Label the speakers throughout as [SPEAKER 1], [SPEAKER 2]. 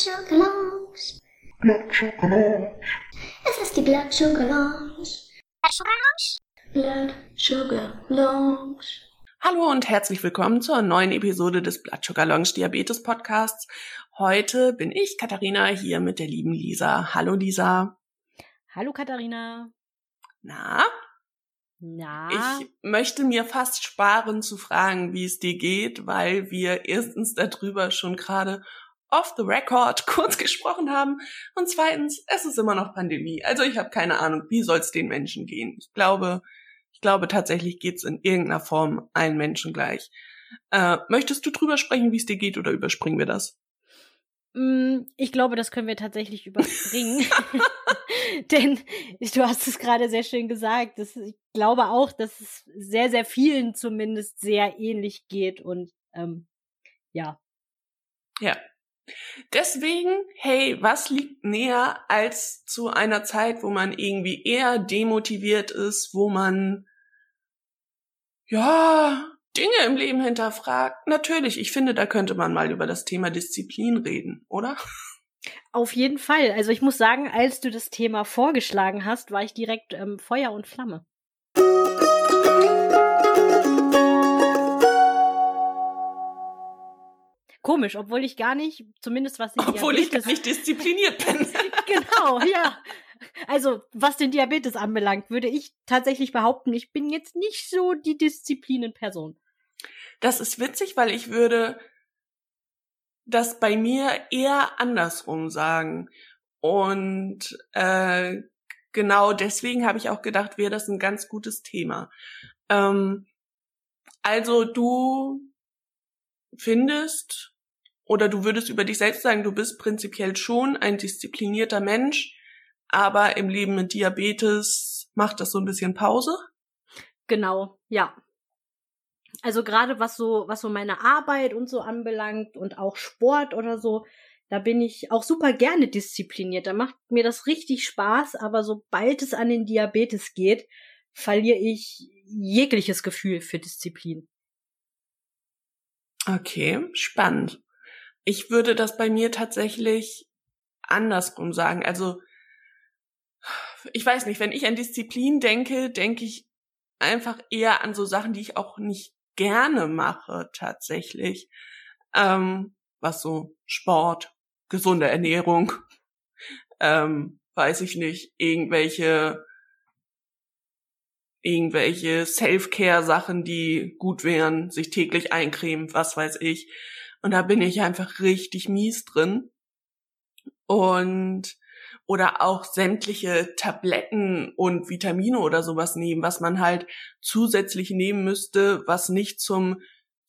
[SPEAKER 1] Blood Sugar Lounge. Blood Sugar Lounge. Es ist die Blood Sugar Lounge. Blood Sugar Lounge. Blood Sugar Lounge.
[SPEAKER 2] Hallo und herzlich willkommen zur neuen Episode des Blood Sugar Lounge Diabetes Podcasts. Heute bin ich, Katharina, hier mit der lieben Lisa. Hallo Lisa.
[SPEAKER 3] Hallo Katharina.
[SPEAKER 2] Na?
[SPEAKER 3] Na?
[SPEAKER 2] Ich möchte mir fast sparen zu fragen, wie es dir geht, weil wir erstens darüber schon gerade off the record kurz gesprochen haben und zweitens, es ist immer noch Pandemie. Also ich habe keine Ahnung, wie soll es den Menschen gehen. Ich glaube, ich glaube tatsächlich geht es in irgendeiner Form allen Menschen gleich. Äh, möchtest du drüber sprechen, wie es dir geht oder überspringen wir das?
[SPEAKER 3] Mm, ich glaube, das können wir tatsächlich überspringen. Denn du hast es gerade sehr schön gesagt. Das, ich glaube auch, dass es sehr, sehr vielen zumindest sehr ähnlich geht und ähm, ja.
[SPEAKER 2] Ja. Deswegen, hey, was liegt näher als zu einer Zeit, wo man irgendwie eher demotiviert ist, wo man ja Dinge im Leben hinterfragt? Natürlich, ich finde, da könnte man mal über das Thema Disziplin reden, oder?
[SPEAKER 3] Auf jeden Fall. Also ich muss sagen, als du das Thema vorgeschlagen hast, war ich direkt ähm, Feuer und Flamme. Komisch, obwohl ich gar nicht, zumindest was den
[SPEAKER 2] Obwohl
[SPEAKER 3] Diabetes,
[SPEAKER 2] ich gar nicht diszipliniert bin.
[SPEAKER 3] genau, ja. Also, was den Diabetes anbelangt, würde ich tatsächlich behaupten, ich bin jetzt nicht so die Disziplinenperson.
[SPEAKER 2] Das ist witzig, weil ich würde das bei mir eher andersrum sagen. Und äh, genau deswegen habe ich auch gedacht, wäre das ein ganz gutes Thema. Ähm, also du findest oder du würdest über dich selbst sagen, du bist prinzipiell schon ein disziplinierter Mensch, aber im Leben mit Diabetes macht das so ein bisschen Pause?
[SPEAKER 3] Genau, ja. Also gerade was so, was so meine Arbeit und so anbelangt und auch Sport oder so, da bin ich auch super gerne diszipliniert. Da macht mir das richtig Spaß, aber sobald es an den Diabetes geht, verliere ich jegliches Gefühl für Disziplin.
[SPEAKER 2] Okay, spannend. Ich würde das bei mir tatsächlich andersrum sagen. Also, ich weiß nicht, wenn ich an Disziplin denke, denke ich einfach eher an so Sachen, die ich auch nicht gerne mache, tatsächlich. Ähm, was so Sport, gesunde Ernährung, ähm, weiß ich nicht, irgendwelche irgendwelche Self-Care-Sachen, die gut wären, sich täglich eincremen, was weiß ich. Und da bin ich einfach richtig mies drin. Und oder auch sämtliche Tabletten und Vitamine oder sowas nehmen, was man halt zusätzlich nehmen müsste, was nicht zum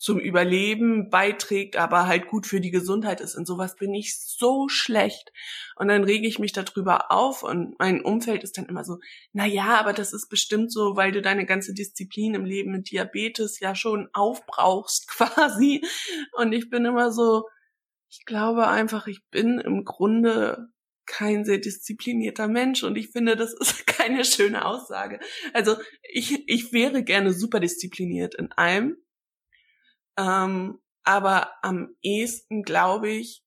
[SPEAKER 2] zum Überleben beiträgt, aber halt gut für die Gesundheit ist. Und sowas bin ich so schlecht. Und dann rege ich mich darüber auf und mein Umfeld ist dann immer so, na ja, aber das ist bestimmt so, weil du deine ganze Disziplin im Leben mit Diabetes ja schon aufbrauchst quasi. Und ich bin immer so, ich glaube einfach, ich bin im Grunde kein sehr disziplinierter Mensch und ich finde, das ist keine schöne Aussage. Also ich, ich wäre gerne super diszipliniert in allem, ähm, aber am ehesten, glaube ich,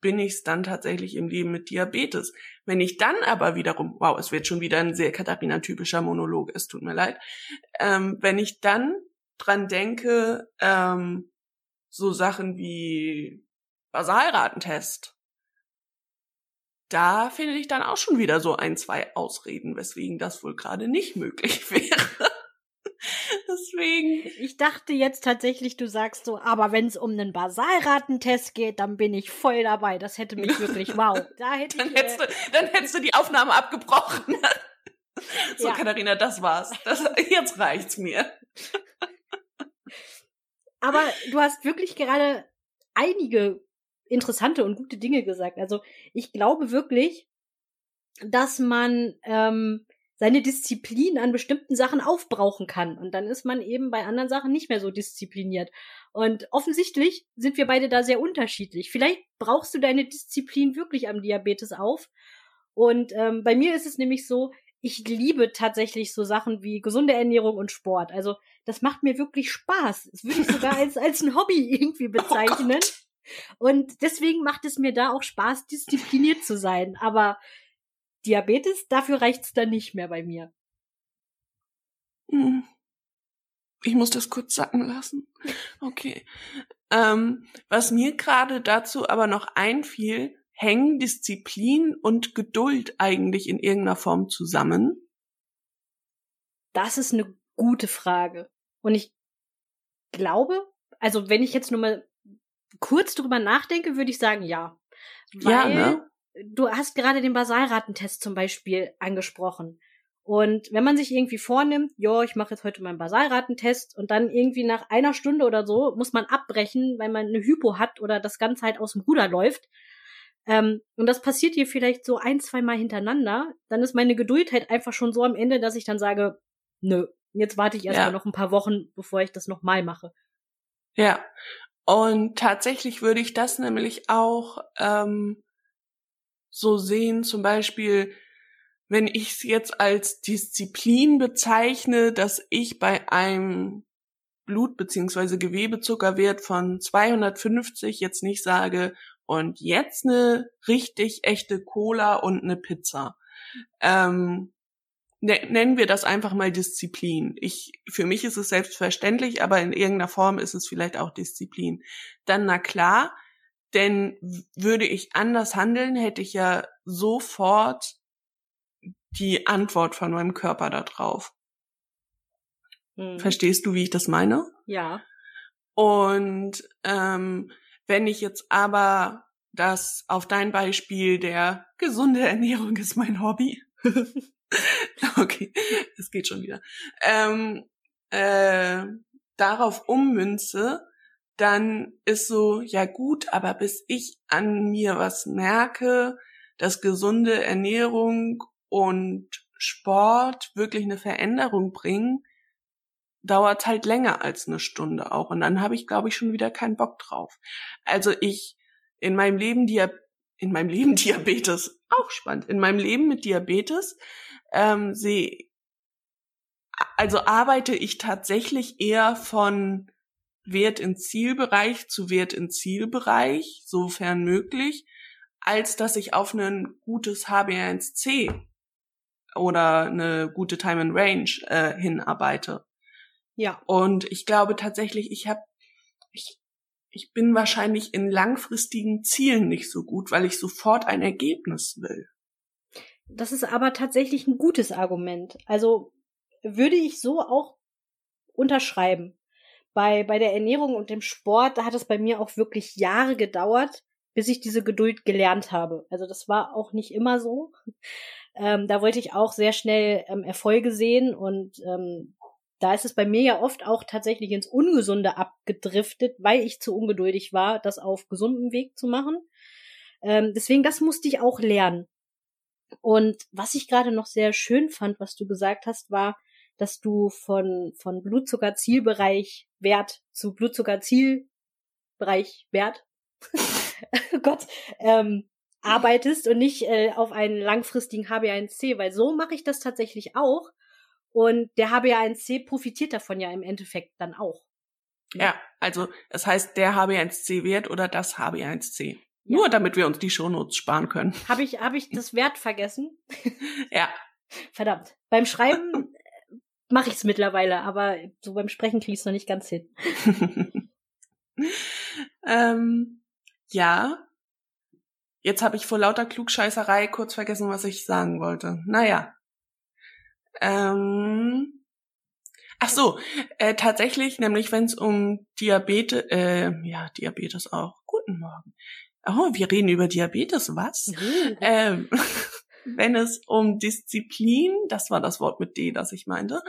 [SPEAKER 2] bin ich es dann tatsächlich im Leben mit Diabetes. Wenn ich dann aber wiederum, wow, es wird schon wieder ein sehr Katharina-typischer Monolog, es tut mir leid, ähm, wenn ich dann dran denke, ähm, so Sachen wie Basalratentest, da finde ich dann auch schon wieder so ein, zwei Ausreden, weswegen das wohl gerade nicht möglich wäre. Deswegen.
[SPEAKER 3] Ich dachte jetzt tatsächlich, du sagst so, aber wenn es um einen Basalratentest geht, dann bin ich voll dabei. Das hätte mich wirklich, wow. Da hätte
[SPEAKER 2] dann,
[SPEAKER 3] ich,
[SPEAKER 2] hättest du, dann hättest du die Aufnahme abgebrochen. so,
[SPEAKER 3] Ja.
[SPEAKER 2] Katharina, das war's. Das, jetzt reicht's mir.
[SPEAKER 3] Aber du hast wirklich gerade einige interessante und gute Dinge gesagt. Also ich glaube wirklich, dass man ähm, seine Disziplin an bestimmten Sachen aufbrauchen kann. Und dann ist man eben bei anderen Sachen nicht mehr so diszipliniert. Und offensichtlich sind wir beide da sehr unterschiedlich. Vielleicht brauchst du deine Disziplin wirklich am Diabetes auf. Und ähm, bei mir ist es nämlich so, ich liebe tatsächlich so Sachen wie gesunde Ernährung und Sport. Also das macht mir wirklich Spaß. Das würde ich sogar als, als ein Hobby irgendwie bezeichnen. Und deswegen macht es mir da auch Spaß, diszipliniert zu sein. Aber Diabetes, dafür reicht's dann nicht mehr bei mir.
[SPEAKER 2] Hm. Ich muss das kurz sacken lassen. Okay. Ähm, was mir gerade dazu aber noch einfiel, hängen Disziplin und Geduld eigentlich in irgendeiner Form zusammen?
[SPEAKER 3] Das ist eine gute Frage. Und ich glaube, also wenn ich jetzt nur mal kurz drüber nachdenke, würde ich sagen, ja. Weil
[SPEAKER 2] ja, ne?
[SPEAKER 3] Du hast gerade den Basalratentest zum Beispiel angesprochen. Und wenn man sich irgendwie vornimmt, ja, ich mache jetzt heute meinen Basalratentest und dann irgendwie nach einer Stunde oder so muss man abbrechen, weil man eine Hypo hat oder das Ganze halt aus dem Ruder läuft. Ähm, und das passiert hier vielleicht so ein, zwei Mal hintereinander, dann ist meine Geduld halt einfach schon so am Ende, dass ich dann sage, nö, jetzt warte ich erstmal ja. noch ein paar Wochen, bevor ich das nochmal mache.
[SPEAKER 2] Ja. Und tatsächlich würde ich das nämlich auch ähm, so sehen, zum Beispiel, wenn ich es jetzt als Disziplin bezeichne, dass ich bei einem Blut- beziehungsweise Gewebezuckerwert von 250 jetzt nicht sage, und jetzt eine richtig echte Cola und eine Pizza. Ähm, ne, nennen wir das einfach mal Disziplin. Ich, für mich ist es selbstverständlich, aber in irgendeiner Form ist es vielleicht auch Disziplin. Dann na klar, denn würde ich anders handeln, hätte ich ja sofort die Antwort von meinem Körper da drauf. Hm. Verstehst du, wie ich das meine?
[SPEAKER 3] Ja.
[SPEAKER 2] Und ähm, wenn ich jetzt aber das auf dein Beispiel der gesunde Ernährung ist mein Hobby. okay, es geht schon wieder. Ähm, äh, darauf ummünze, dann ist so, ja gut, aber bis ich an mir was merke, dass gesunde Ernährung und Sport wirklich eine Veränderung bringen, dauert halt länger als eine Stunde auch. Und dann habe ich, glaube ich, schon wieder keinen Bock drauf. Also ich in meinem Leben Dia in meinem Leben Diabetes, auch spannend, in meinem Leben mit Diabetes ähm, sehe also arbeite ich tatsächlich eher von Wert in Zielbereich zu Wert in Zielbereich, sofern möglich, als dass ich auf ein gutes HbA1c oder eine gute Time and Range äh, hinarbeite.
[SPEAKER 3] Ja.
[SPEAKER 2] Und ich glaube tatsächlich, ich habe, ich, ich bin wahrscheinlich in langfristigen Zielen nicht so gut, weil ich sofort ein Ergebnis will.
[SPEAKER 3] Das ist aber tatsächlich ein gutes Argument. Also würde ich so auch unterschreiben. Bei, bei der Ernährung und dem Sport, da hat es bei mir auch wirklich Jahre gedauert, bis ich diese Geduld gelernt habe. Also das war auch nicht immer so. Ähm, da wollte ich auch sehr schnell ähm, Erfolge sehen und ähm, da ist es bei mir ja oft auch tatsächlich ins Ungesunde abgedriftet, weil ich zu ungeduldig war, das auf gesundem Weg zu machen. Ähm, deswegen, das musste ich auch lernen. Und was ich gerade noch sehr schön fand, was du gesagt hast, war, dass du von, von Blutzuckerzielbereich Wert zu Blutzuckerzielbereich Wert, oh Gott, ähm, arbeitest und nicht äh, auf einen langfristigen HbA1c, weil so mache ich das tatsächlich auch. Und der HbA1c profitiert davon ja im Endeffekt dann auch.
[SPEAKER 2] Ja, also es heißt der HbA1c-Wert oder das HbA1c. Ja. Nur damit wir uns die Shownotes sparen können.
[SPEAKER 3] Habe ich, hab ich das Wert vergessen?
[SPEAKER 2] ja.
[SPEAKER 3] Verdammt. Beim Schreiben mache ich es mittlerweile, aber so beim Sprechen kriege ich es noch nicht ganz hin.
[SPEAKER 2] ähm, ja. Jetzt habe ich vor lauter Klugscheißerei kurz vergessen, was ich sagen wollte. Naja. Ähm, ach so, äh, tatsächlich, nämlich wenn es um Diabetes, äh, ja, Diabetes auch. Guten Morgen. Oh, wir reden über Diabetes, was? Mhm. Ähm, wenn es um Disziplin, das war das Wort mit D, das ich meinte,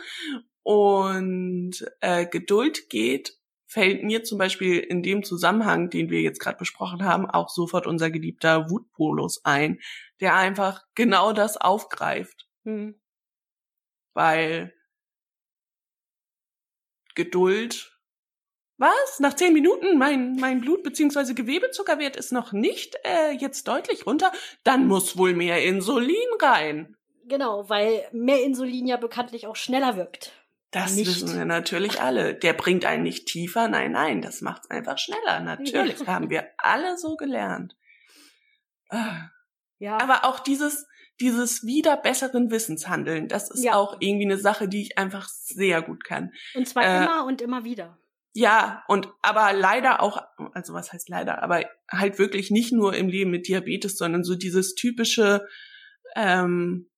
[SPEAKER 2] und äh, Geduld geht, fällt mir zum Beispiel in dem Zusammenhang, den wir jetzt gerade besprochen haben, auch sofort unser geliebter Wutpolus ein, der einfach genau das aufgreift. Mhm weil Geduld. Was? Nach zehn Minuten mein, mein Blut- bzw. Gewebezuckerwert ist noch nicht äh, jetzt deutlich runter? Dann muss wohl mehr Insulin rein.
[SPEAKER 3] Genau, weil mehr Insulin ja bekanntlich auch schneller wirkt.
[SPEAKER 2] Das
[SPEAKER 3] nicht.
[SPEAKER 2] wissen wir natürlich alle. Der bringt einen nicht tiefer. Nein, nein, das macht's einfach schneller. Natürlich haben wir alle so gelernt.
[SPEAKER 3] Ja.
[SPEAKER 2] Aber auch dieses, dieses wieder besseren Wissens handeln, das ist
[SPEAKER 3] Ja.
[SPEAKER 2] auch irgendwie eine Sache, die ich einfach sehr gut kann.
[SPEAKER 3] und zwar
[SPEAKER 2] äh,
[SPEAKER 3] immer und immer wieder.
[SPEAKER 2] Ja, und aber leider auch, also was heißt leider, aber halt wirklich nicht nur im Leben mit Diabetes, sondern so dieses typische, ähm,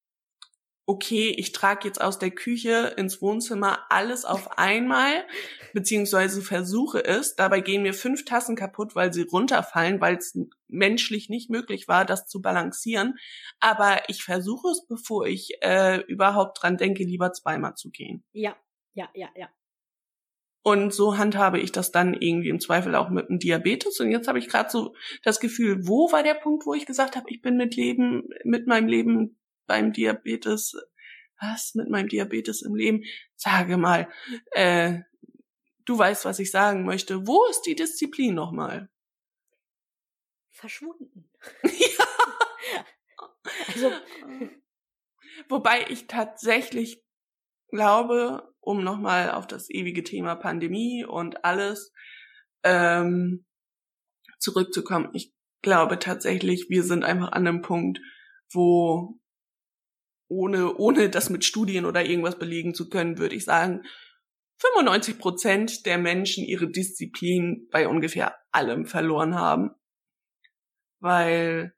[SPEAKER 2] okay, ich trage jetzt aus der Küche ins Wohnzimmer alles auf einmal, beziehungsweise versuche es. Dabei gehen mir fünf Tassen kaputt, weil sie runterfallen, weil es menschlich nicht möglich war, das zu balancieren. Aber ich versuche es, bevor ich äh, überhaupt dran denke, lieber zweimal zu gehen.
[SPEAKER 3] Ja, ja, ja, ja.
[SPEAKER 2] Und so handhabe ich das dann irgendwie im Zweifel auch mit dem Diabetes. Und jetzt habe ich gerade so das Gefühl, wo war der Punkt, wo ich gesagt habe, ich bin mit Leben, mit meinem Leben beim Diabetes, was mit meinem Diabetes im Leben? Sage mal, äh, du weißt, was ich sagen möchte. Wo ist die Disziplin nochmal?
[SPEAKER 3] Verschwunden.
[SPEAKER 2] ja.
[SPEAKER 3] Also,
[SPEAKER 2] Wobei ich tatsächlich glaube, um nochmal auf das ewige Thema Pandemie und alles ähm, zurückzukommen, ich glaube tatsächlich, wir sind einfach an einem Punkt, wo ohne, ohne das mit Studien oder irgendwas belegen zu können, würde ich sagen, 95 Prozent der Menschen ihre Disziplin bei ungefähr allem verloren haben. Weil,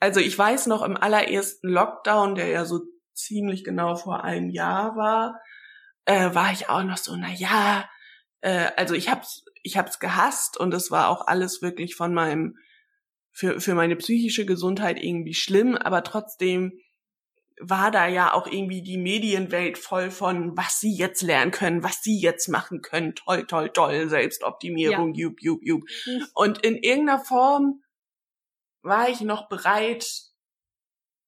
[SPEAKER 2] also ich weiß noch im allerersten Lockdown, der ja so ziemlich genau vor einem Jahr war, äh, war ich auch noch so, na ja, äh, also ich hab's, ich hab's gehasst und es war auch alles wirklich von meinem, für, für meine psychische Gesundheit irgendwie schlimm, aber trotzdem war da ja auch irgendwie die Medienwelt voll von, was sie jetzt lernen können, was sie jetzt machen können, toll, toll, toll, Selbstoptimierung, jup, jup, jup. Und in irgendeiner Form war ich noch bereit,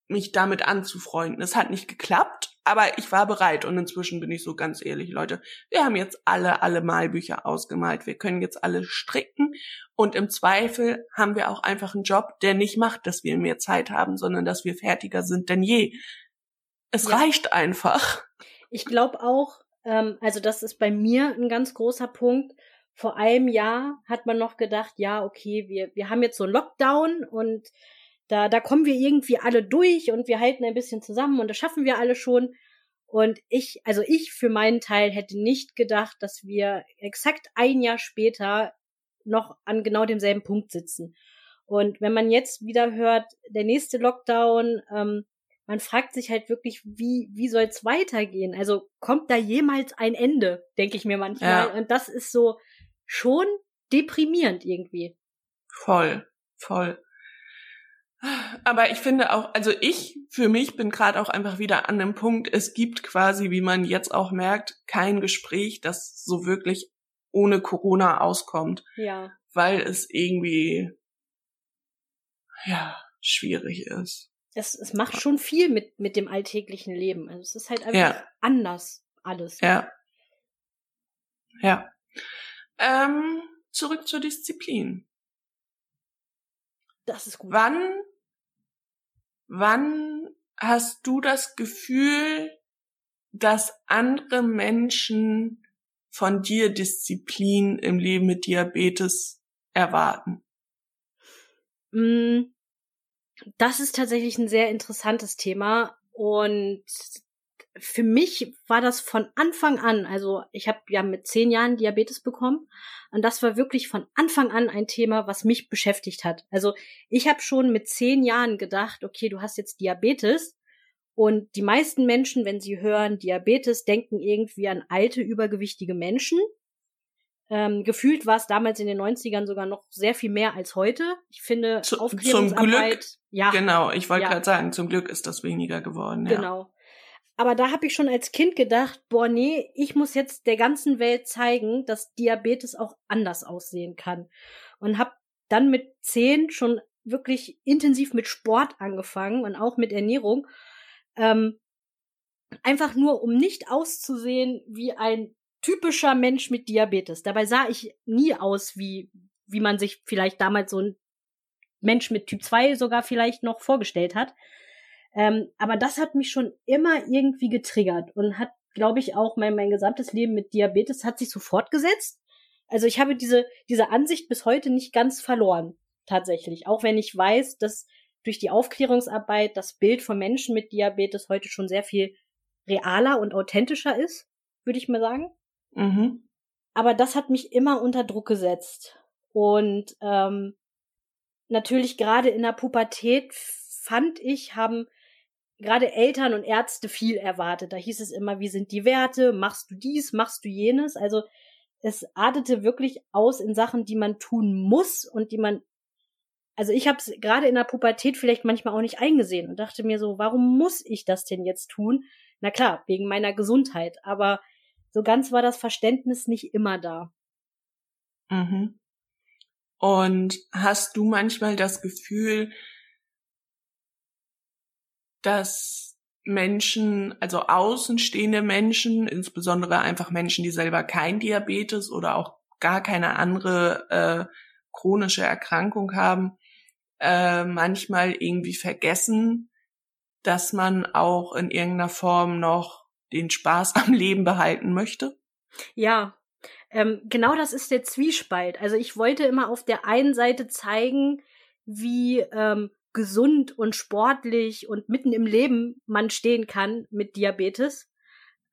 [SPEAKER 2] mich damit anzufreunden. Es hat nicht geklappt, aber ich war bereit und inzwischen bin ich so ganz ehrlich, Leute, wir haben jetzt alle, alle Malbücher ausgemalt. Wir können jetzt alle stricken und im Zweifel haben wir auch einfach einen Job, der nicht macht, dass wir mehr Zeit haben, sondern dass wir fertiger sind denn je. Es
[SPEAKER 3] Ja.
[SPEAKER 2] reicht einfach.
[SPEAKER 3] Ich glaube auch, ähm, also das ist bei mir ein ganz großer Punkt. Vor einem Jahr hat man noch gedacht, ja, okay, wir, wir haben jetzt so einen Lockdown und da, da kommen wir irgendwie alle durch und wir halten ein bisschen zusammen und das schaffen wir alle schon. Und ich, also ich für meinen Teil hätte nicht gedacht, dass wir exakt ein Jahr später noch an genau demselben Punkt sitzen. Und wenn man jetzt wieder hört, der nächste Lockdown, ähm, man fragt sich halt wirklich, wie, wie soll es weitergehen? Also kommt da jemals ein Ende, denke ich mir manchmal.
[SPEAKER 2] Ja.
[SPEAKER 3] Und das ist so schon deprimierend irgendwie.
[SPEAKER 2] Voll, voll. Aber ich finde auch, also ich für mich bin gerade auch einfach wieder an dem Punkt, es gibt quasi, wie man jetzt auch merkt, kein Gespräch, das so wirklich ohne Corona auskommt,
[SPEAKER 3] Ja.
[SPEAKER 2] weil es irgendwie ja schwierig ist.
[SPEAKER 3] Es, es macht schon viel mit, mit dem alltäglichen Leben. Also es ist halt einfach
[SPEAKER 2] Ja.
[SPEAKER 3] anders alles.
[SPEAKER 2] Ja. Ja. Ähm, zurück zur Disziplin.
[SPEAKER 3] Das ist gut.
[SPEAKER 2] Wann, wann hast du das Gefühl, dass andere Menschen von dir Disziplin im Leben mit Diabetes erwarten?
[SPEAKER 3] Mm, Das ist tatsächlich ein sehr interessantes Thema und für mich war das von Anfang an, also ich habe ja mit zehn Jahren Diabetes bekommen und das war wirklich von Anfang an ein Thema, was mich beschäftigt hat. Also ich habe schon mit zehn Jahren gedacht, okay, du hast jetzt Diabetes und die meisten Menschen, wenn sie hören Diabetes, denken irgendwie an alte, übergewichtige Menschen. Ähm, gefühlt war es damals in den 90ern sogar noch sehr viel mehr als heute. Ich finde,
[SPEAKER 2] Zu- zum
[SPEAKER 3] Aufklärungsarbeit,
[SPEAKER 2] Glück,
[SPEAKER 3] ja,
[SPEAKER 2] Genau, ich wollte
[SPEAKER 3] Ja.
[SPEAKER 2] gerade sagen, zum Glück ist das weniger geworden. Ja.
[SPEAKER 3] Genau. Aber da habe ich schon als Kind gedacht, boah, nee, ich muss jetzt der ganzen Welt zeigen, dass Diabetes auch anders aussehen kann. Und habe dann mit zehn schon wirklich intensiv mit Sport angefangen und auch mit Ernährung. Ähm, einfach nur, um nicht auszusehen wie ein typischer Mensch mit Diabetes. Dabei sah ich nie aus wie, wie man sich vielleicht damals so ein Mensch mit Typ 2 sogar vielleicht noch vorgestellt hat. Ähm, aber das hat mich schon immer irgendwie getriggert und hat glaube ich, auch mein, mein gesamtes Leben mit Diabetes hat sich so fortgesetzt. Also ich habe diese, diese Ansicht bis heute nicht ganz verloren, tatsächlich. Auch wenn ich weiß, dass durch die Aufklärungsarbeit das Bild von Menschen mit Diabetes heute schon sehr viel realer und authentischer ist, würde ich mal sagen. Mhm. Aber das hat mich immer unter Druck gesetzt. Und ähm, natürlich gerade in der Pubertät fand ich, haben gerade Eltern und Ärzte viel erwartet. Da hieß es immer, wie sind die Werte? Machst du dies? Machst du jenes? Also es artete wirklich aus in Sachen, die man tun muss und die man also ich habe es gerade in der Pubertät vielleicht manchmal auch nicht eingesehen und dachte mir so, warum muss ich das denn jetzt tun? Na klar, wegen meiner Gesundheit, aber so ganz war das Verständnis nicht immer da.
[SPEAKER 2] Mhm. Und hast du manchmal das Gefühl, dass Menschen, also außenstehende Menschen, insbesondere einfach Menschen, die selber kein Diabetes oder auch gar keine andere äh, chronische Erkrankung haben, äh, manchmal irgendwie vergessen, dass man auch in irgendeiner Form noch den Spaß am Leben behalten möchte?
[SPEAKER 3] Ja, ähm, genau das ist der Zwiespalt. Also ich wollte immer auf der einen Seite zeigen, wie ähm, gesund und sportlich und mitten im Leben man stehen kann mit Diabetes.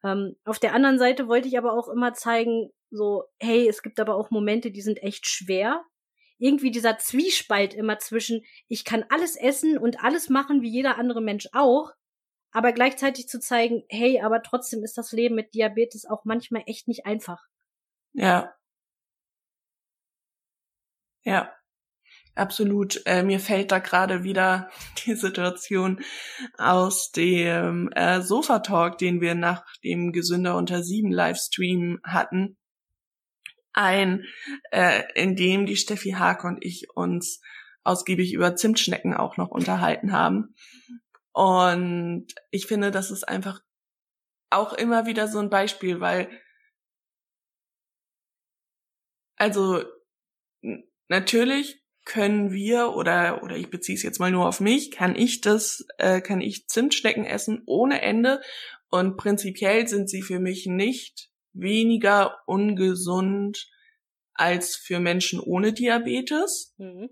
[SPEAKER 3] Ähm, auf der anderen Seite wollte ich aber auch immer zeigen, so, hey, es gibt aber auch Momente, die sind echt schwer. Irgendwie dieser Zwiespalt immer zwischen, ich kann alles essen und alles machen wie jeder andere Mensch auch, aber gleichzeitig zu zeigen, hey, aber trotzdem ist das Leben mit Diabetes auch manchmal echt nicht einfach.
[SPEAKER 2] Ja. Ja. Absolut. Äh, mir fällt da gerade wieder die Situation aus dem äh, Sofa-Talk, den wir nach dem Gesünder unter sieben Livestream hatten, ein, äh, in dem die Steffi Haag und ich uns ausgiebig über Zimtschnecken auch noch unterhalten haben. Und ich finde, das ist einfach auch immer wieder so ein Beispiel, weil also natürlich können wir oder oder ich beziehe es jetzt mal nur auf mich, kann ich das, äh, kann ich Zimtschnecken essen ohne Ende und prinzipiell sind sie für mich nicht weniger ungesund als für Menschen ohne Diabetes. Mhm.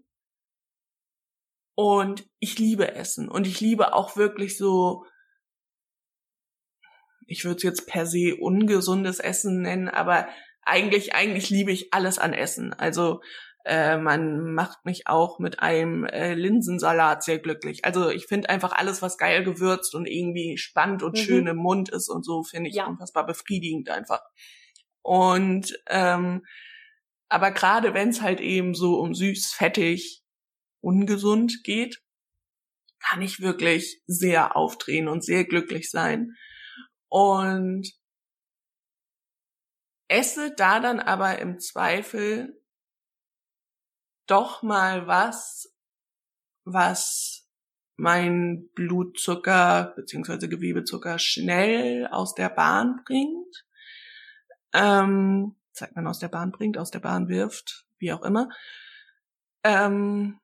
[SPEAKER 2] Und ich liebe Essen und ich liebe auch wirklich so, ich würde es jetzt per se ungesundes Essen nennen, aber eigentlich, eigentlich liebe ich alles an Essen. Also äh, man macht mich auch mit einem äh, Linsensalat sehr glücklich. Also ich finde einfach alles, was geil gewürzt und irgendwie spannend und mhm. schön im Mund ist und so, finde ich ja. unfassbar befriedigend einfach. Und ähm, aber gerade wenn es halt eben so um süß, fettig, ungesund geht, kann ich wirklich sehr aufdrehen und sehr glücklich sein. Und esse da dann aber im Zweifel doch mal was, was mein Blutzucker beziehungsweise Gewebezucker schnell aus der Bahn bringt. Ähm, sagt man aus der Bahn bringt, aus der Bahn wirft, wie auch immer. Ähm,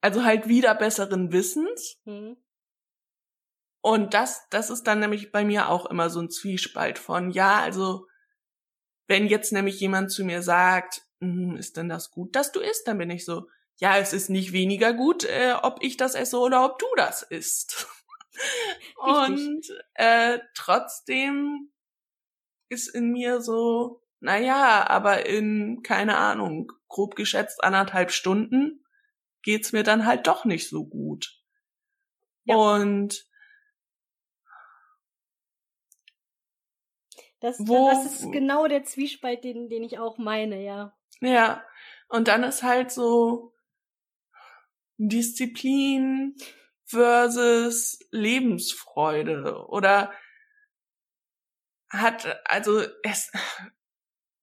[SPEAKER 2] also halt wieder besseren Wissens. Mhm. Und das, das ist dann nämlich bei mir auch immer so ein Zwiespalt von, ja, also wenn jetzt nämlich jemand zu mir sagt, ist denn das gut, dass du isst? Dann bin ich so, ja, es ist nicht weniger gut, äh, ob ich das esse oder ob du das isst. Und äh, trotzdem ist in mir so, naja, aber in, keine Ahnung, grob geschätzt anderthalb Stunden geht's mir dann halt doch nicht so gut. Ja. Und
[SPEAKER 3] das, wo, das ist genau der Zwiespalt, den, den ich auch meine, ja.
[SPEAKER 2] Ja, und dann ist halt so Disziplin versus Lebensfreude oder hat also es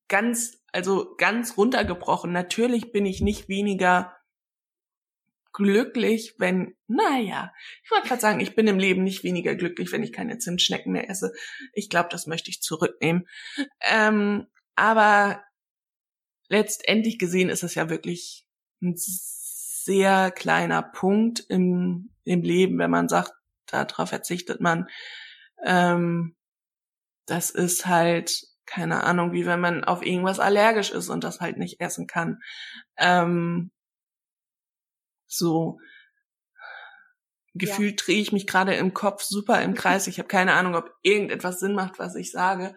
[SPEAKER 2] ganz also ganz runtergebrochen. Natürlich bin ich nicht weniger glücklich, wenn, naja, ich wollte gerade sagen, ich bin im Leben nicht weniger glücklich, wenn ich keine Zimtschnecken mehr esse. Ich glaube, das möchte ich zurücknehmen. Ähm, aber letztendlich gesehen ist es ja wirklich ein sehr kleiner Punkt im, im Leben, wenn man sagt, darauf verzichtet man. Ähm, das ist halt, keine Ahnung, wie wenn man auf irgendwas allergisch ist und das halt nicht essen kann. Ähm, so gefühlt ja. drehe ich mich gerade im Kopf super im Kreis. Ich habe keine Ahnung, ob irgendetwas Sinn macht, was ich sage.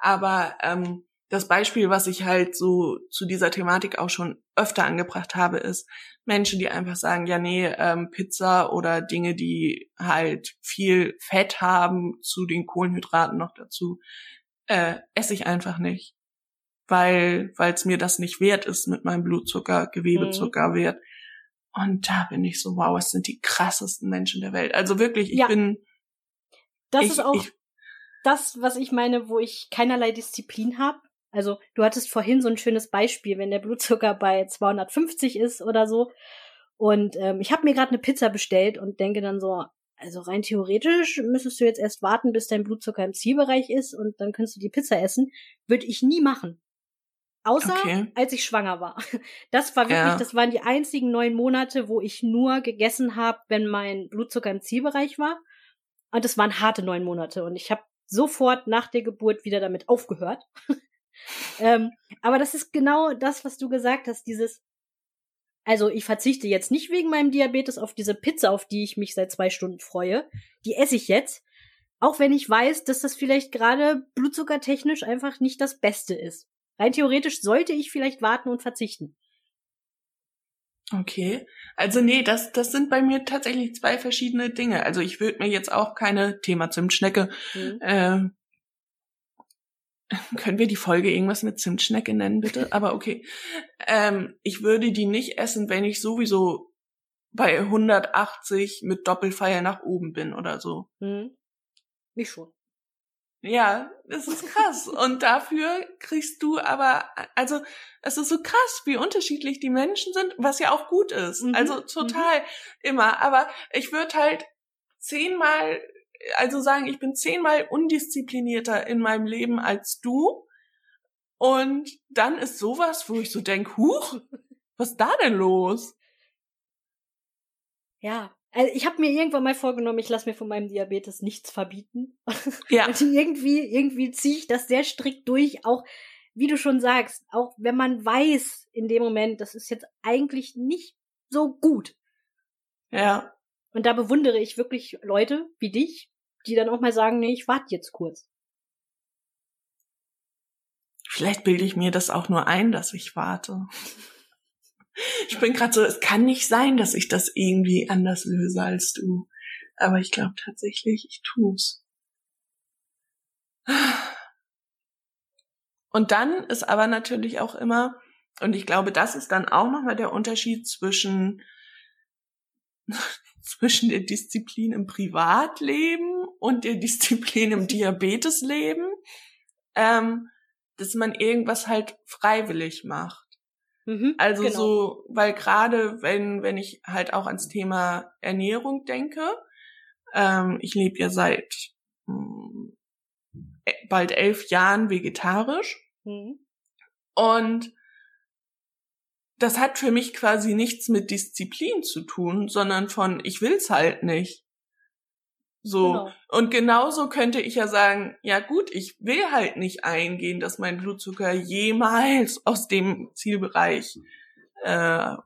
[SPEAKER 2] Aber ähm, das Beispiel, was ich halt so zu dieser Thematik auch schon öfter angebracht habe, ist Menschen, die einfach sagen, ja nee, ähm, Pizza oder Dinge, die halt viel Fett haben, zu den Kohlenhydraten noch dazu, äh, esse ich einfach nicht. Weil es mir das nicht wert ist mit meinem Blutzucker, Gewebezuckerwert. Mhm. Und da bin ich so, wow, es sind die krassesten Menschen der Welt. Also wirklich, ich ja. bin.
[SPEAKER 3] Das ich, ist auch ich, das, was ich meine, wo ich keinerlei Disziplin habe. Also du hattest vorhin so ein schönes Beispiel, wenn der Blutzucker bei 250 ist oder so. Und ähm, ich habe mir gerade eine Pizza bestellt und denke dann so, also rein theoretisch müsstest du jetzt erst warten, bis dein Blutzucker im Zielbereich ist und dann kannst du die Pizza essen. Würde ich nie machen. Außer okay. als ich schwanger war. Das war wirklich, ja. das waren die einzigen neun Monate, wo ich nur gegessen habe, wenn mein Blutzucker im Zielbereich war. Und das waren harte neun Monate. Und ich habe sofort nach der Geburt wieder damit aufgehört. ähm, aber das ist genau das, was du gesagt hast, dieses, also ich verzichte jetzt nicht wegen meinem Diabetes auf diese Pizza, auf die ich mich seit zwei Stunden freue. Die esse ich jetzt. Auch wenn ich weiß, dass das vielleicht gerade blutzuckertechnisch einfach nicht das Beste ist. Rein theoretisch sollte ich vielleicht warten und verzichten.
[SPEAKER 2] Okay. Also nee, das, das sind bei mir tatsächlich zwei verschiedene Dinge. Also ich würde mir jetzt auch keine Thema Zimtschnecke mhm. äh, können wir die Folge irgendwas mit Zimtschnecke nennen, bitte? Aber okay. Ähm, ich würde die nicht essen, wenn ich sowieso bei 180 mit Doppelfeier nach oben bin oder so.
[SPEAKER 3] Hm. Ich schon.
[SPEAKER 2] Ja, das ist krass. Und dafür kriegst du aber, also es ist so krass, wie unterschiedlich die Menschen sind, was ja auch gut ist. Mhm. Also total mhm. immer. Aber ich würde halt zehnmal also sagen, ich bin zehnmal undisziplinierter in meinem Leben als du. Und dann ist sowas, wo ich so denk, huch, was ist da denn los?
[SPEAKER 3] Ja, also ich habe mir irgendwann mal vorgenommen, ich lasse mir von meinem Diabetes nichts verbieten. Ja. Und irgendwie, irgendwie ziehe ich das sehr strikt durch, auch wie du schon sagst, auch wenn man weiß in dem Moment, das ist jetzt eigentlich nicht so gut.
[SPEAKER 2] Ja.
[SPEAKER 3] Und da bewundere ich wirklich Leute wie dich, die dann auch mal sagen, nee, ich warte jetzt kurz.
[SPEAKER 2] Vielleicht bilde ich mir das auch nur ein, dass ich warte. Ich bin gerade so, es kann nicht sein, dass ich das irgendwie anders löse als du. Aber ich glaube tatsächlich, ich tu's. Und dann ist aber natürlich auch immer, und ich glaube, das ist dann auch nochmal der Unterschied zwischen zwischen der Disziplin im Privatleben und der Disziplin im Diabetesleben, ähm, dass man irgendwas halt freiwillig macht. Mhm, also genau. so, weil gerade wenn, wenn ich halt auch ans Thema Ernährung denke, ähm, ich lebe ja seit mh, hm, bald elf Jahren vegetarisch mhm. und das hat für mich quasi nichts mit Disziplin zu tun, sondern von ich will's halt nicht. So. Genau. Und genauso könnte ich ja sagen, ja gut, ich will halt nicht eingehen, dass mein Blutzucker jemals aus dem Zielbereich äh,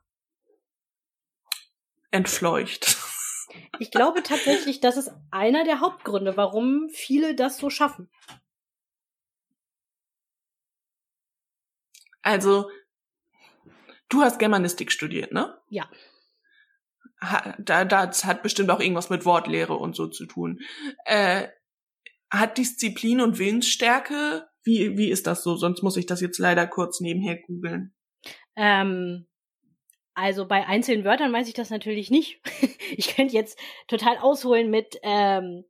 [SPEAKER 2] entfleucht.
[SPEAKER 3] Ich glaube tatsächlich, das ist einer der Hauptgründe, warum viele das so schaffen.
[SPEAKER 2] Also Du hast Germanistik studiert, ne?
[SPEAKER 3] Ja.
[SPEAKER 2] Da, das hat bestimmt auch irgendwas mit Wortlehre und so zu tun. Äh, hat Disziplin und Willensstärke, wie, wie ist das so? Sonst muss ich das jetzt leider kurz nebenher googeln.
[SPEAKER 3] Ähm, also bei einzelnen Wörtern weiß ich das natürlich nicht. ich könnte jetzt total ausholen mit, ähm,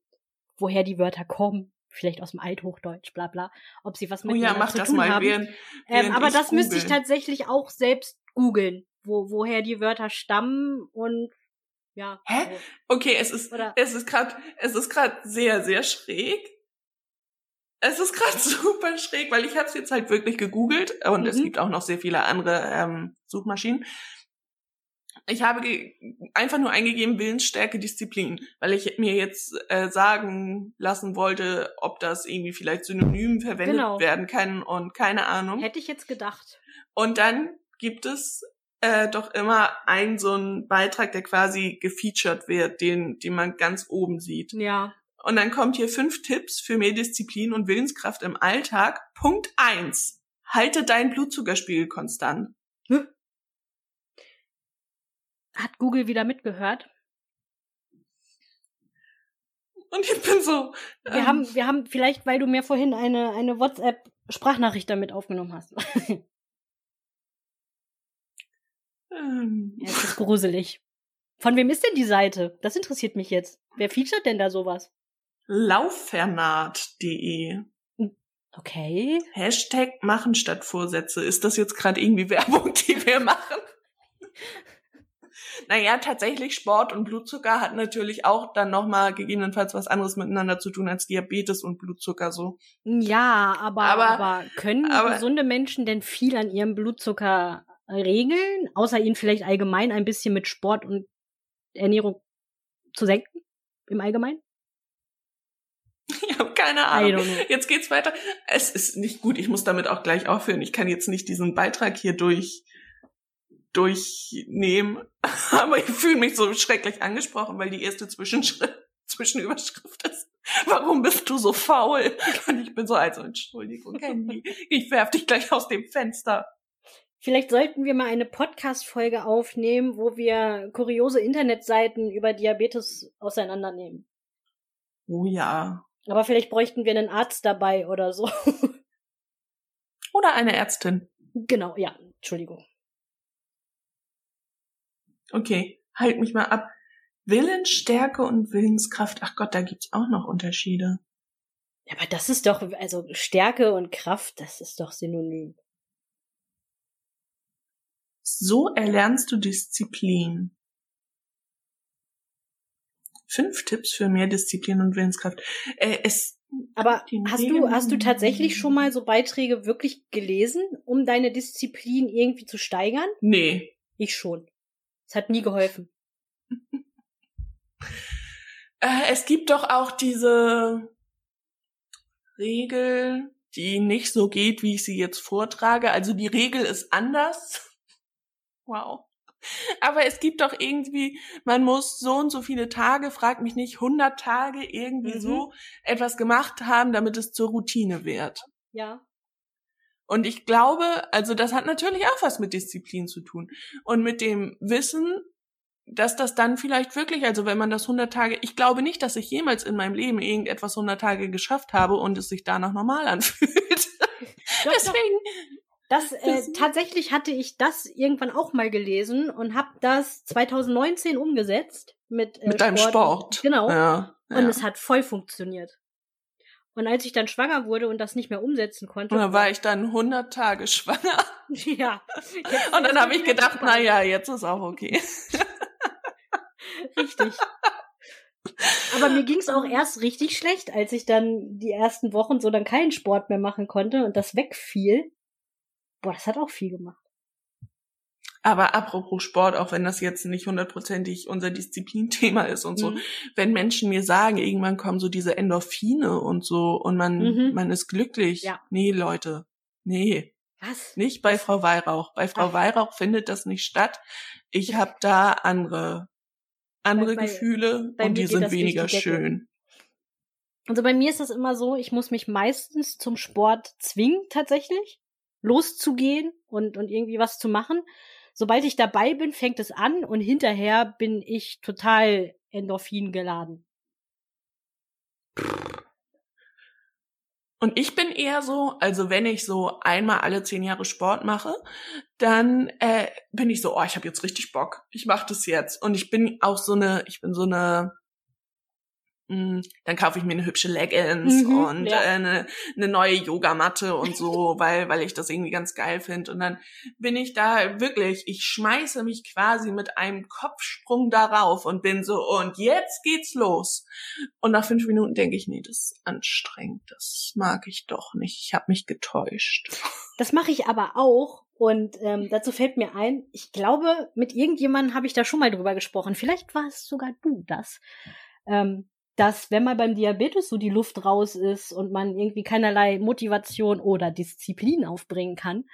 [SPEAKER 3] woher die Wörter kommen vielleicht aus dem Althochdeutsch, bla bla, ob sie was mit
[SPEAKER 2] oh ja, mach
[SPEAKER 3] zu
[SPEAKER 2] das
[SPEAKER 3] tun
[SPEAKER 2] mal,
[SPEAKER 3] haben.
[SPEAKER 2] Während,
[SPEAKER 3] ähm,
[SPEAKER 2] während
[SPEAKER 3] aber das google. müsste ich tatsächlich auch selbst googeln, wo, woher die Wörter stammen und ja.
[SPEAKER 2] Hä? So. Okay, es ist Oder es ist gerade es ist gerade sehr sehr schräg. Es ist gerade super schräg, weil ich habe es jetzt halt wirklich gegoogelt und mhm. es gibt auch noch sehr viele andere ähm, Suchmaschinen. Ich habe einfach nur eingegeben Willensstärke, Disziplin, weil ich mir jetzt äh, sagen lassen wollte, ob das irgendwie vielleicht synonym verwendet genau. werden kann und keine Ahnung.
[SPEAKER 3] Hätte ich jetzt gedacht.
[SPEAKER 2] Und dann gibt es äh, doch immer einen so einen Beitrag, der quasi gefeatured wird, den, den man ganz oben sieht.
[SPEAKER 3] Ja.
[SPEAKER 2] Und dann kommt hier fünf Tipps für mehr Disziplin und Willenskraft im Alltag. Punkt eins: Halte deinen Blutzuckerspiegel konstant. Hm?
[SPEAKER 3] Hat Google wieder mitgehört?
[SPEAKER 2] Und ich bin so.
[SPEAKER 3] Wir ähm, haben, wir haben vielleicht, weil du mir vorhin eine, eine WhatsApp-Sprachnachricht damit aufgenommen hast. ähm. Ja, das ist gruselig. Von wem ist denn die Seite? Das interessiert mich jetzt. Wer featuret denn da sowas?
[SPEAKER 2] Lauffernat.de.
[SPEAKER 3] Okay.
[SPEAKER 2] Hashtag machen statt Vorsätze. Ist das jetzt gerade irgendwie Werbung, die wir machen? Naja, tatsächlich Sport und Blutzucker hat natürlich auch dann nochmal gegebenenfalls was anderes miteinander zu tun als Diabetes und Blutzucker so.
[SPEAKER 3] Ja, aber, aber, aber können aber, gesunde Menschen denn viel an ihrem Blutzucker regeln, außer ihn vielleicht allgemein ein bisschen mit Sport und Ernährung zu senken? Im Allgemeinen?
[SPEAKER 2] Ich habe keine Ahnung. Jetzt geht's weiter. Es ist nicht gut. Ich muss damit auch gleich aufhören. Ich kann jetzt nicht diesen Beitrag hier durch durchnehmen. Aber ich fühle mich so schrecklich angesprochen, weil die erste Zwischenschritt, Zwischenüberschrift ist. Warum bist du so faul? Und ich bin so, also Entschuldigung, Candy. Ich werf dich gleich aus dem Fenster.
[SPEAKER 3] Vielleicht sollten wir mal eine Podcast-Folge aufnehmen, wo wir kuriose Internetseiten über Diabetes auseinandernehmen.
[SPEAKER 2] Oh ja.
[SPEAKER 3] Aber vielleicht bräuchten wir einen Arzt dabei oder so.
[SPEAKER 2] Oder eine Ärztin.
[SPEAKER 3] Genau, ja, Entschuldigung.
[SPEAKER 2] Okay, halt mich mal ab. Willensstärke und Willenskraft. Ach Gott, da gibt's auch noch Unterschiede.
[SPEAKER 3] Aber das ist doch, also Stärke und Kraft, das ist doch synonym.
[SPEAKER 2] So erlernst du Disziplin. Fünf Tipps für mehr Disziplin und Willenskraft. Äh, es
[SPEAKER 3] aber hast du, hast du tatsächlich schon mal so Beiträge wirklich gelesen, um deine Disziplin irgendwie zu steigern?
[SPEAKER 2] Nee.
[SPEAKER 3] Ich schon. Es hat nie geholfen.
[SPEAKER 2] Äh, es gibt doch auch diese Regel, die nicht so geht, wie ich sie jetzt vortrage. Also die Regel ist anders. Wow. Aber es gibt doch irgendwie, man muss so und so viele Tage, frag mich nicht, 100 Tage irgendwie mhm. so etwas gemacht haben, damit es zur Routine wird.
[SPEAKER 3] Ja.
[SPEAKER 2] Und ich glaube, also das hat natürlich auch was mit Disziplin zu tun. Und mit dem Wissen, dass das dann vielleicht wirklich, also wenn man das 100 Tage, ich glaube nicht, dass ich jemals in meinem Leben irgendetwas 100 Tage geschafft habe und es sich danach normal anfühlt.
[SPEAKER 3] Doch, Deswegen. Das, äh, tatsächlich hatte ich das irgendwann auch mal gelesen und habe das 2019 umgesetzt mit
[SPEAKER 2] äh, mit deinem Sport. Sport.
[SPEAKER 3] Genau.
[SPEAKER 2] Ja,
[SPEAKER 3] ja. Und es hat voll funktioniert. Und als ich dann schwanger wurde und das nicht mehr umsetzen konnte.
[SPEAKER 2] Und dann war ich dann 100 Tage schwanger.
[SPEAKER 3] Ja.
[SPEAKER 2] Und dann habe ich gedacht, na ja, jetzt ist auch okay.
[SPEAKER 3] Richtig. Aber mir ging es auch erst richtig schlecht, als ich dann die ersten Wochen so dann keinen Sport mehr machen konnte und das wegfiel. Boah, das hat auch viel gemacht.
[SPEAKER 2] Aber apropos Sport, auch wenn das jetzt nicht hundertprozentig unser Disziplinthema ist und so, mhm. wenn Menschen mir sagen, irgendwann kommen so diese Endorphine und so und man, mhm. man ist glücklich.
[SPEAKER 3] Ja.
[SPEAKER 2] Nee, Leute. Nee.
[SPEAKER 3] Was?
[SPEAKER 2] Nicht bei Frau Weihrauch. Bei Frau Ach. Weihrauch findet das nicht statt. Ich habe da andere, andere bei, Gefühle bei und die sind weniger schön.
[SPEAKER 3] Also bei mir ist das immer so, ich muss mich meistens zum Sport zwingen, tatsächlich, loszugehen und, und irgendwie was zu machen sobald ich dabei bin, fängt es an und hinterher bin ich total Endorphin geladen.
[SPEAKER 2] Und ich bin eher so, also wenn ich so einmal alle zehn Jahre Sport mache, dann äh, bin ich so, oh, ich habe jetzt richtig Bock, ich mache das jetzt. Und ich bin auch so eine, ich bin so eine dann kaufe ich mir eine hübsche Leggings mhm, und ja. äh, eine, eine neue Yogamatte und so, weil, weil ich das irgendwie ganz geil finde. Und dann bin ich da wirklich, ich schmeiße mich quasi mit einem Kopfsprung darauf und bin so, und jetzt geht's los. Und nach fünf Minuten denke ich, nee, das ist anstrengend, das mag ich doch nicht. Ich habe mich getäuscht.
[SPEAKER 3] Das mache ich aber auch, Und ähm, dazu fällt mir ein, ich glaube, mit irgendjemandem habe ich da schon mal drüber gesprochen. Vielleicht war es sogar du das. Ähm, dass wenn mal beim Diabetes so die Luft raus ist und man irgendwie keinerlei Motivation oder Disziplin aufbringen kann,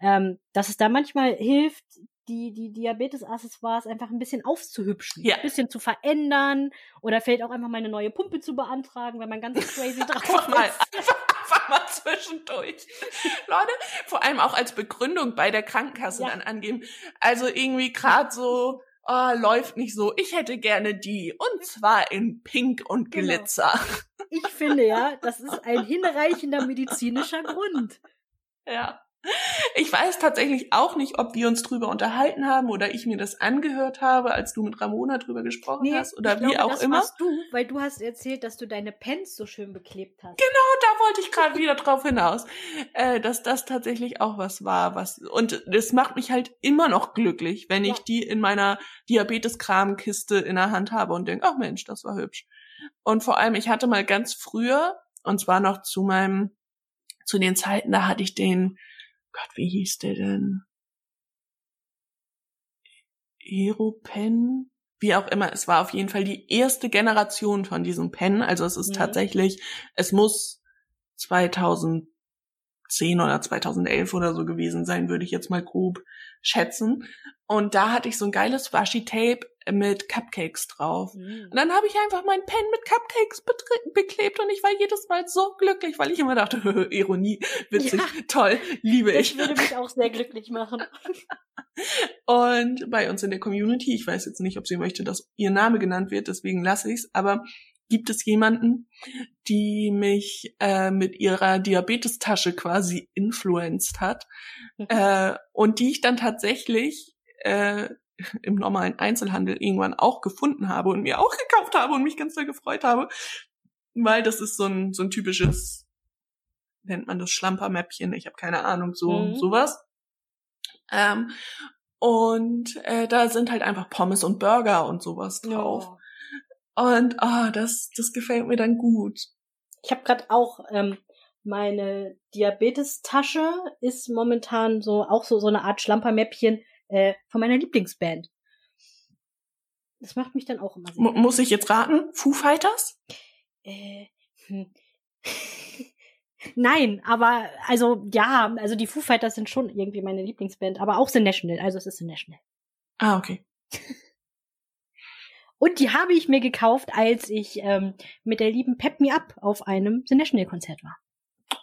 [SPEAKER 3] ähm, dass es da manchmal hilft, die, die Diabetes-Accessoires einfach ein bisschen aufzuhübschen,
[SPEAKER 2] Ja.
[SPEAKER 3] ein bisschen zu verändern oder vielleicht auch einfach mal eine neue Pumpe zu beantragen, wenn man ganz crazy drauf
[SPEAKER 2] Einfach mal,
[SPEAKER 3] ist.
[SPEAKER 2] einfach, einfach mal zwischendurch. Leute, vor allem auch als Begründung bei der Krankenkasse
[SPEAKER 3] Ja.
[SPEAKER 2] dann angeben. Also irgendwie gerade so, oh, läuft nicht so. Ich hätte gerne die. Und zwar in Pink und
[SPEAKER 3] Genau.
[SPEAKER 2] Glitzer.
[SPEAKER 3] Ich finde ja, das ist ein hinreichender medizinischer Grund.
[SPEAKER 2] Ja. Ich weiß tatsächlich auch nicht, ob wir uns drüber unterhalten haben oder ich mir das angehört habe, als du mit Ramona drüber gesprochen hast oder
[SPEAKER 3] ich
[SPEAKER 2] wie
[SPEAKER 3] glaube,
[SPEAKER 2] auch
[SPEAKER 3] das
[SPEAKER 2] immer.
[SPEAKER 3] warst du, weil du hast erzählt, dass du deine Pens so schön beklebt hast.
[SPEAKER 2] Genau, da wollte ich gerade wieder drauf hinaus, äh, dass das tatsächlich auch was war, was und das macht mich halt immer noch glücklich, wenn ich
[SPEAKER 3] Ja.
[SPEAKER 2] die in meiner Diabetes-Kramkiste in der Hand habe und denke, ach Mensch, das war hübsch. Und vor allem, ich hatte mal ganz früher, und zwar noch zu meinem, zu den Zeiten, da hatte ich den, Gott, wie hieß der denn? Aeropen? Wie auch immer, es war auf jeden Fall die erste Generation von diesem Pen. Also es ist
[SPEAKER 3] Mhm.
[SPEAKER 2] tatsächlich, es muss 2010 oder 2011 oder so gewesen sein, würde ich jetzt mal grob schätzen. Und da hatte ich so ein geiles Washi-Tape mit Cupcakes drauf.
[SPEAKER 3] Mhm.
[SPEAKER 2] Und dann habe ich einfach meinen Pen mit Cupcakes beklebt und ich war jedes Mal so glücklich, weil ich immer dachte, Ironie, witzig,
[SPEAKER 3] Ja.
[SPEAKER 2] toll, liebe
[SPEAKER 3] Das
[SPEAKER 2] ich.
[SPEAKER 3] würde mich auch sehr glücklich machen.
[SPEAKER 2] Und bei uns in der Community, ich weiß jetzt nicht, ob sie möchte, dass ihr Name genannt wird, deswegen lasse ich's, aber gibt es jemanden, die mich äh, mit ihrer Diabetestasche quasi influenced hat
[SPEAKER 3] Mhm.
[SPEAKER 2] äh, und die ich dann tatsächlich äh, im normalen Einzelhandel irgendwann auch gefunden habe und mir auch gekauft habe und mich ganz doll gefreut habe, weil das ist so ein so ein typisches nennt man das Schlampermäppchen, ich habe keine Ahnung, so
[SPEAKER 3] Mhm.
[SPEAKER 2] sowas. Ähm, und äh, da sind halt einfach Pommes und Burger und sowas drauf.
[SPEAKER 3] Ja.
[SPEAKER 2] Und ah, das, das gefällt mir dann gut.
[SPEAKER 3] Ich habe gerade auch ähm, meine Diabetes-Tasche ist momentan so auch so so eine Art Schlampermäppchen äh, von meiner Lieblingsband. Das macht mich dann auch immer sehr.
[SPEAKER 2] M muss ich jetzt raten? Foo Fighters?
[SPEAKER 3] Äh, hm. Nein, aber also ja, also die Foo Fighters sind schon irgendwie meine Lieblingsband, aber auch The National, also es ist The National.
[SPEAKER 2] Ah, okay.
[SPEAKER 3] Und die habe ich mir gekauft, als ich ähm, mit der lieben Pep Me Up auf einem The National Konzert war.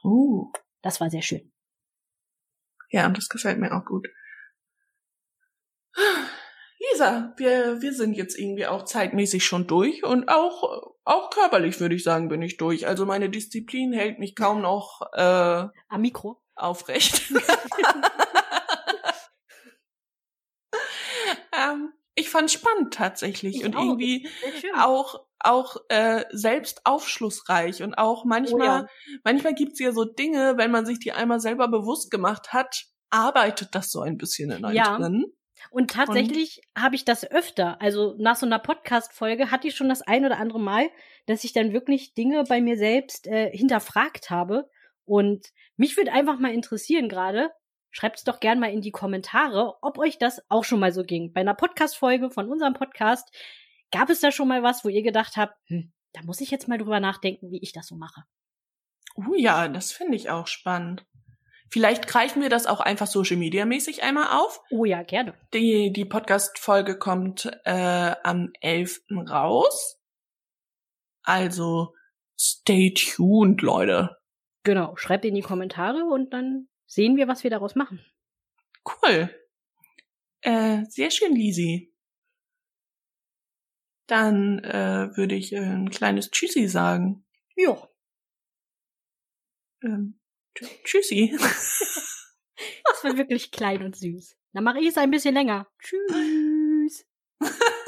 [SPEAKER 2] Uh,
[SPEAKER 3] Das war sehr schön.
[SPEAKER 2] ja, und das gefällt mir auch gut. Lisa, wir, wir sind jetzt irgendwie auch zeitmäßig schon durch und auch, auch körperlich würde ich sagen, bin ich durch. Also meine Disziplin hält mich kaum noch äh,
[SPEAKER 3] Am Mikro.
[SPEAKER 2] aufrecht. ähm, ich fand spannend tatsächlich
[SPEAKER 3] Ich
[SPEAKER 2] und
[SPEAKER 3] auch.
[SPEAKER 2] irgendwie auch auch äh, selbst aufschlussreich und auch manchmal
[SPEAKER 3] Oh ja.
[SPEAKER 2] manchmal gibt's ja so Dinge, wenn man sich die einmal selber bewusst gemacht hat, arbeitet das so ein bisschen in einem
[SPEAKER 3] Ja.
[SPEAKER 2] drin.
[SPEAKER 3] Und tatsächlich habe ich das öfter. Also nach so einer Podcast-Folge hatte ich schon das ein oder andere Mal, dass ich dann wirklich Dinge bei mir selbst äh, hinterfragt habe. Und mich würde einfach mal interessieren gerade, schreibt es doch gern mal in die Kommentare, ob euch das auch schon mal so ging. Bei einer Podcast-Folge von unserem Podcast gab es da schon mal was, wo ihr gedacht habt, hm, da muss ich jetzt mal drüber nachdenken, wie ich das so mache.
[SPEAKER 2] Uh ja, das finde ich auch spannend. Vielleicht greifen wir das auch einfach Social Media mäßig einmal auf.
[SPEAKER 3] Oh ja, gerne.
[SPEAKER 2] Die, die Podcast-Folge kommt äh, am 11. raus. Also stay tuned, Leute.
[SPEAKER 3] Genau, schreibt in die Kommentare und dann sehen wir, was wir daraus machen.
[SPEAKER 2] Cool. Äh, sehr schön, Lisi. Dann äh, würde ich äh, ein kleines Tschüssi sagen.
[SPEAKER 3] Jo.
[SPEAKER 2] Ähm, tschüssi.
[SPEAKER 3] Das war wirklich klein und süß. Dann mache ich es ein bisschen länger. Tschüss.